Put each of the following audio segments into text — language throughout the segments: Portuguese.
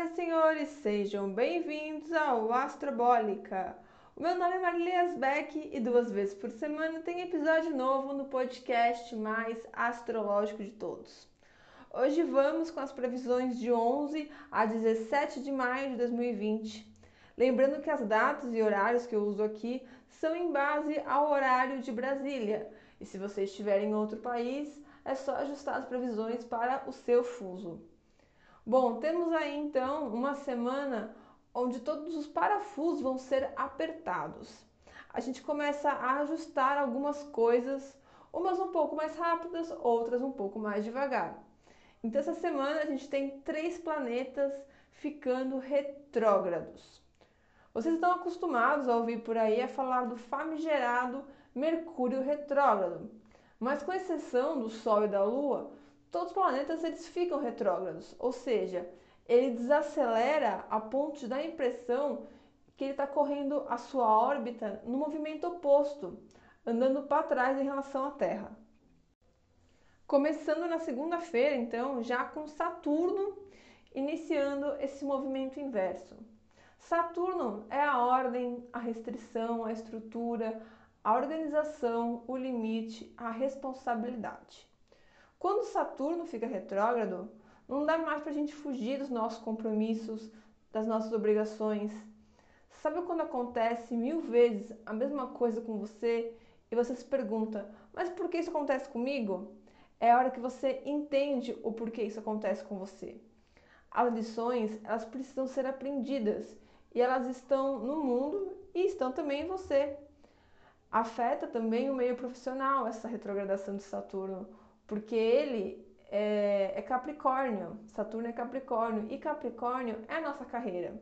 Senhoras e senhores, sejam bem-vindos ao Astrobólica. O meu nome é Marilias Beck e duas vezes por semana tem episódio novo no podcast mais astrológico de todos. Hoje vamos com as previsões de 11 a 17 de maio de 2020. Lembrando que as datas e horários que eu uso aqui são em base ao horário de Brasília. E se você estiver em outro país, é só ajustar as previsões para o seu fuso. Bom, temos aí então uma semana onde todos os parafusos vão ser apertados. A gente começa a ajustar algumas coisas, umas um pouco mais rápidas, outras um pouco mais devagar. Então essa semana a gente tem três planetas ficando retrógrados. Vocês estão acostumados a ouvir por aí a falar do famigerado Mercúrio retrógrado, mas com exceção do Sol e da Lua, todos os planetas eles ficam retrógrados, ou seja, ele desacelera a ponto de dar a impressão que ele está correndo a sua órbita no movimento oposto, andando para trás em relação à Terra. Começando na segunda-feira, então, já com Saturno iniciando esse movimento inverso. Saturno é a ordem, a restrição, a estrutura, a organização, o limite, a responsabilidade. Quando Saturno fica retrógrado, não dá mais para a gente fugir dos nossos compromissos, das nossas obrigações. Sabe quando acontece mil vezes a mesma coisa com você e você se pergunta, mas por que isso acontece comigo? É a hora que você entende o porquê isso acontece com você. As lições, elas precisam ser aprendidas e elas estão no mundo e estão também em você. Afeta também o meio profissional essa retrogradação de Saturno porque ele é, é, Capricórnio, Saturno é Capricórnio, e Capricórnio é a nossa carreira.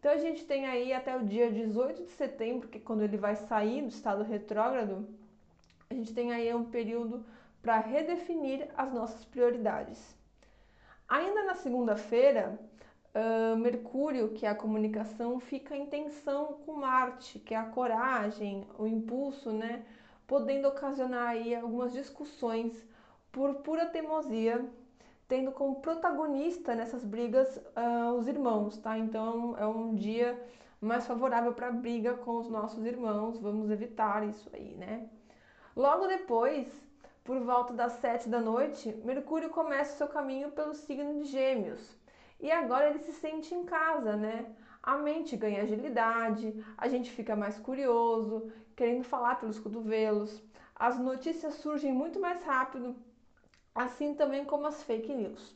Então a gente tem aí até o dia 18 de setembro, que é quando ele vai sair do estado retrógrado, a gente tem aí um período para redefinir as nossas prioridades. Ainda na segunda-feira, uh, Mercúrio, que é a comunicação, fica em tensão com Marte, que é a coragem, o impulso, né? Podendo ocasionar aí algumas discussões por pura teimosia, tendo como protagonista nessas brigas uh, os irmãos, tá? Então é um dia mais favorável para briga com os nossos irmãos, vamos evitar isso aí, né? Logo depois, por volta das sete da noite, Mercúrio começa o seu caminho pelo signo de Gêmeos. E agora ele se sente em casa, né? A mente ganha agilidade, a gente fica mais curioso, querendo falar pelos cotovelos. As notícias surgem muito mais rápido assim também como as fake news.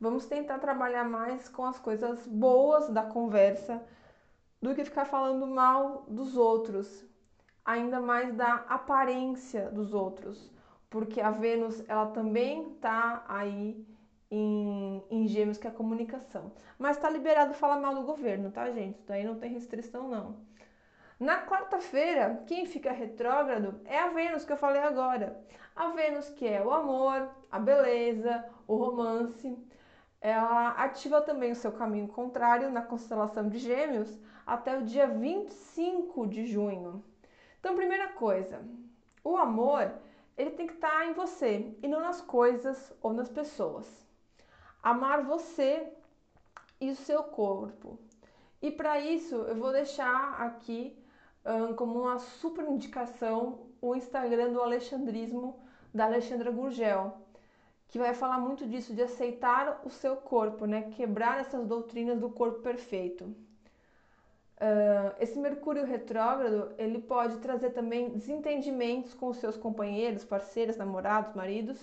Vamos tentar trabalhar mais com as coisas boas da conversa do que ficar falando mal dos outros, ainda mais da aparência dos outros, porque a Vênus ela também tá aí em, em Gêmeos que é a comunicação, mas está liberado falar mal do governo, tá gente? Daí não tem restrição não. Na quarta-feira, quem fica retrógrado é a Vênus que eu falei agora. A Vênus que é o amor, a beleza, o romance. Ela ativa também o seu caminho contrário na constelação de Gêmeos até o dia 25 de junho. Então, primeira coisa, o amor, ele tem que estar em você e não nas coisas ou nas pessoas. Amar você e o seu corpo. E para isso, eu vou deixar aqui como uma super indicação o Instagram do Alexandrismo da Alexandra Gurgel, que vai falar muito disso de aceitar o seu corpo, né? Quebrar essas doutrinas do corpo perfeito. Uh, esse Mercúrio retrógrado ele pode trazer também desentendimentos com os seus companheiros, parceiros, namorados, maridos.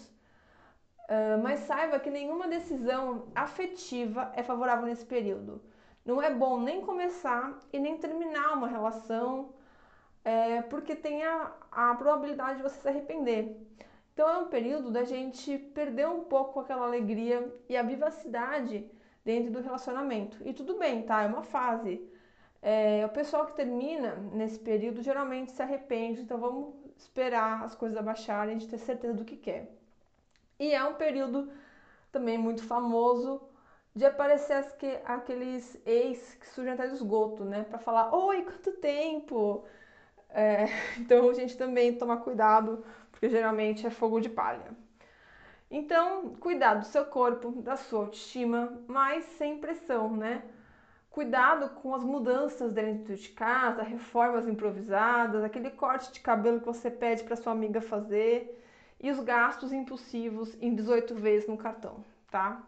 Uh, mas saiba que nenhuma decisão afetiva é favorável nesse período. Não é bom nem começar e nem terminar uma relação, é, porque tem a, a probabilidade de você se arrepender. Então é um período da gente perder um pouco aquela alegria e a vivacidade dentro do relacionamento. E tudo bem, tá? É uma fase. É, o pessoal que termina nesse período geralmente se arrepende, então vamos esperar as coisas abaixarem, gente ter certeza do que quer. E é um período também muito famoso de aparecer as que, aqueles ex que surgem até do esgoto, né? Para falar, oi, quanto tempo? É, então a gente também toma cuidado, porque geralmente é fogo de palha. Então, cuidar do seu corpo, da sua autoestima, mas sem pressão, né? Cuidado com as mudanças dentro de casa, reformas improvisadas, aquele corte de cabelo que você pede para sua amiga fazer e os gastos impulsivos em 18 vezes no cartão, tá?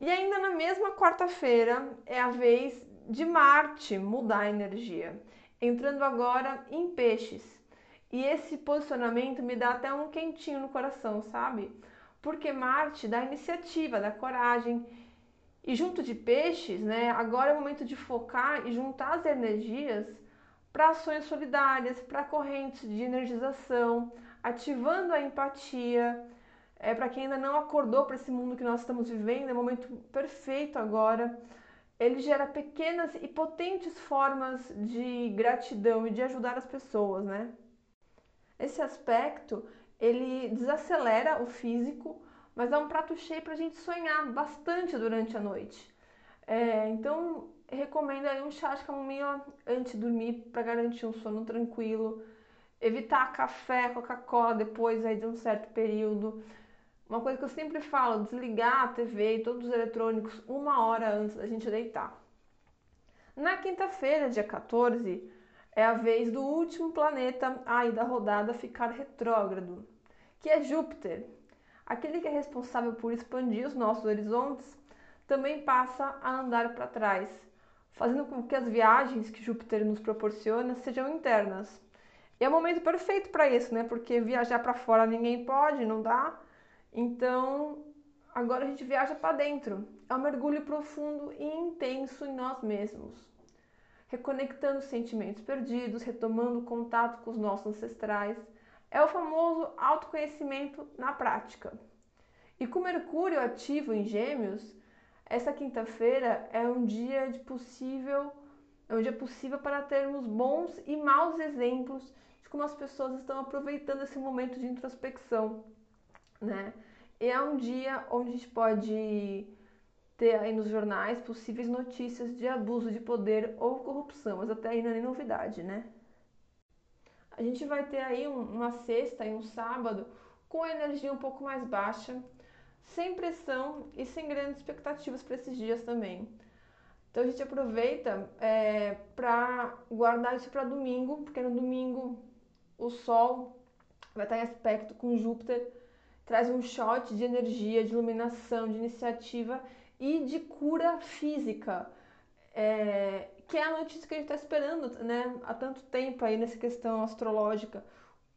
E ainda na mesma quarta-feira é a vez de Marte mudar a energia, entrando agora em Peixes. E esse posicionamento me dá até um quentinho no coração, sabe? Porque Marte dá iniciativa, dá coragem. E junto de Peixes, né, agora é o momento de focar e juntar as energias para ações solidárias, para correntes de energização, ativando a empatia. É, para quem ainda não acordou para esse mundo que nós estamos vivendo, é o momento perfeito agora. Ele gera pequenas e potentes formas de gratidão e de ajudar as pessoas, né? Esse aspecto ele desacelera o físico, mas é um prato cheio para a gente sonhar bastante durante a noite. É, então, recomendo aí um chá de camomila antes de dormir para garantir um sono tranquilo. Evitar café, Coca-Cola depois aí de um certo período. Uma coisa que eu sempre falo, desligar a TV e todos os eletrônicos uma hora antes da gente deitar. Na quinta-feira, dia 14, é a vez do último planeta aí da rodada ficar retrógrado, que é Júpiter. Aquele que é responsável por expandir os nossos horizontes também passa a andar para trás, fazendo com que as viagens que Júpiter nos proporciona sejam internas. E é o momento perfeito para isso, né? Porque viajar para fora ninguém pode, não dá. Então, agora a gente viaja para dentro. É um mergulho profundo e intenso em nós mesmos reconectando sentimentos perdidos, retomando contato com os nossos ancestrais. É o famoso autoconhecimento na prática. E com Mercúrio ativo em Gêmeos, essa quinta-feira é um dia de possível, é um dia possível para termos bons e maus exemplos de como as pessoas estão aproveitando esse momento de introspecção, né? E é um dia onde a gente pode ter aí nos jornais possíveis notícias de abuso de poder ou corrupção, mas até aí não é nem novidade, né? A gente vai ter aí um, uma sexta e um sábado com energia um pouco mais baixa, sem pressão e sem grandes expectativas para esses dias também. Então a gente aproveita é, para guardar isso para domingo, porque no domingo o Sol vai estar em aspecto com Júpiter, traz um shot de energia, de iluminação, de iniciativa e de cura física, é, que é a notícia que a gente está esperando né, há tanto tempo aí nessa questão astrológica.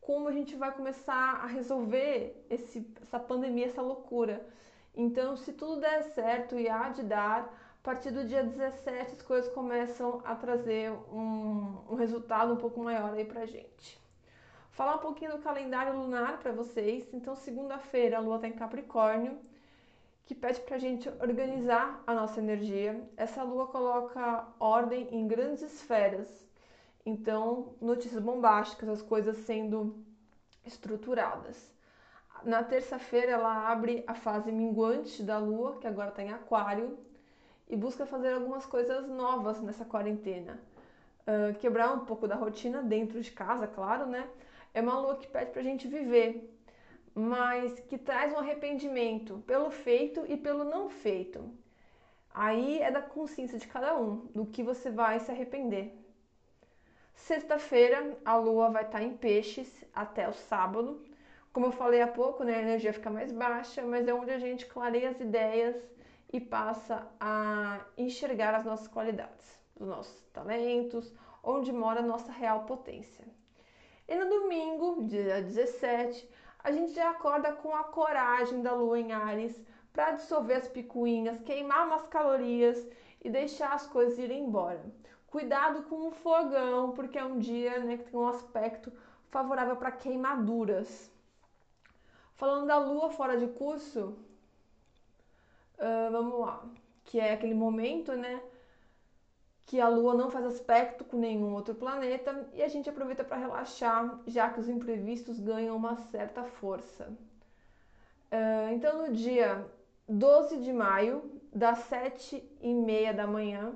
Como a gente vai começar a resolver esse, essa pandemia, essa loucura. Então, se tudo der certo e há de dar, a partir do dia 17 as coisas começam a trazer um, um resultado um pouco maior aí pra gente. Falar um pouquinho do calendário lunar para vocês. Então, segunda-feira a lua está em Capricórnio que pede para a gente organizar a nossa energia. Essa lua coloca ordem em grandes esferas, então notícias bombásticas, as coisas sendo estruturadas. Na terça-feira ela abre a fase minguante da lua, que agora está em Aquário, e busca fazer algumas coisas novas nessa quarentena. Uh, quebrar um pouco da rotina dentro de casa, claro, né? É uma lua que pede para a gente viver, mas que traz um arrependimento pelo feito e pelo não feito. Aí é da consciência de cada um, do que você vai se arrepender. Sexta-feira, a lua vai estar em peixes até o sábado. Como eu falei há pouco, né, a energia fica mais baixa, mas é onde a gente clareia as ideias e passa a enxergar as nossas qualidades, os nossos talentos, onde mora a nossa real potência. E no domingo, dia 17, a gente já acorda com a coragem da lua em Ares para dissolver as picuinhas, queimar umas calorias e deixar as coisas irem embora. Cuidado com o fogão, porque é um dia né, que tem um aspecto favorável para queimaduras. Falando da lua fora de curso, uh, vamos lá, que é aquele momento, né? Que a Lua não faz aspecto com nenhum outro planeta e a gente aproveita para relaxar, já que os imprevistos ganham uma certa força. Uh, então, no dia 12 de maio, das 7 e meia da manhã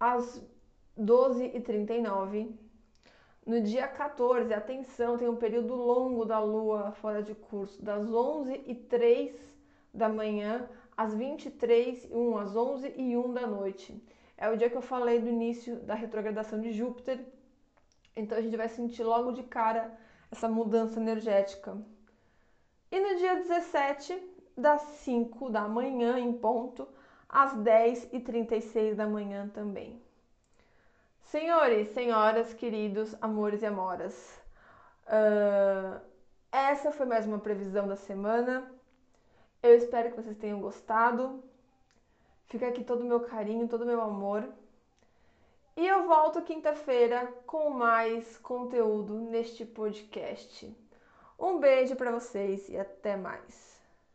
às 12h39, No dia 14, atenção, tem um período longo da lua fora de curso, das 11 e 3 da manhã às 23 e 1, às 11 e 1 da noite. É o dia que eu falei do início da retrogradação de Júpiter. Então a gente vai sentir logo de cara essa mudança energética. E no dia 17, das 5 da manhã em ponto, às 10 e 36 da manhã também. Senhores, senhoras, queridos, amores e amoras, uh, essa foi mais uma previsão da semana. Eu espero que vocês tenham gostado. Fica aqui todo o meu carinho, todo o meu amor. E eu volto quinta-feira com mais conteúdo neste podcast. Um beijo para vocês e até mais.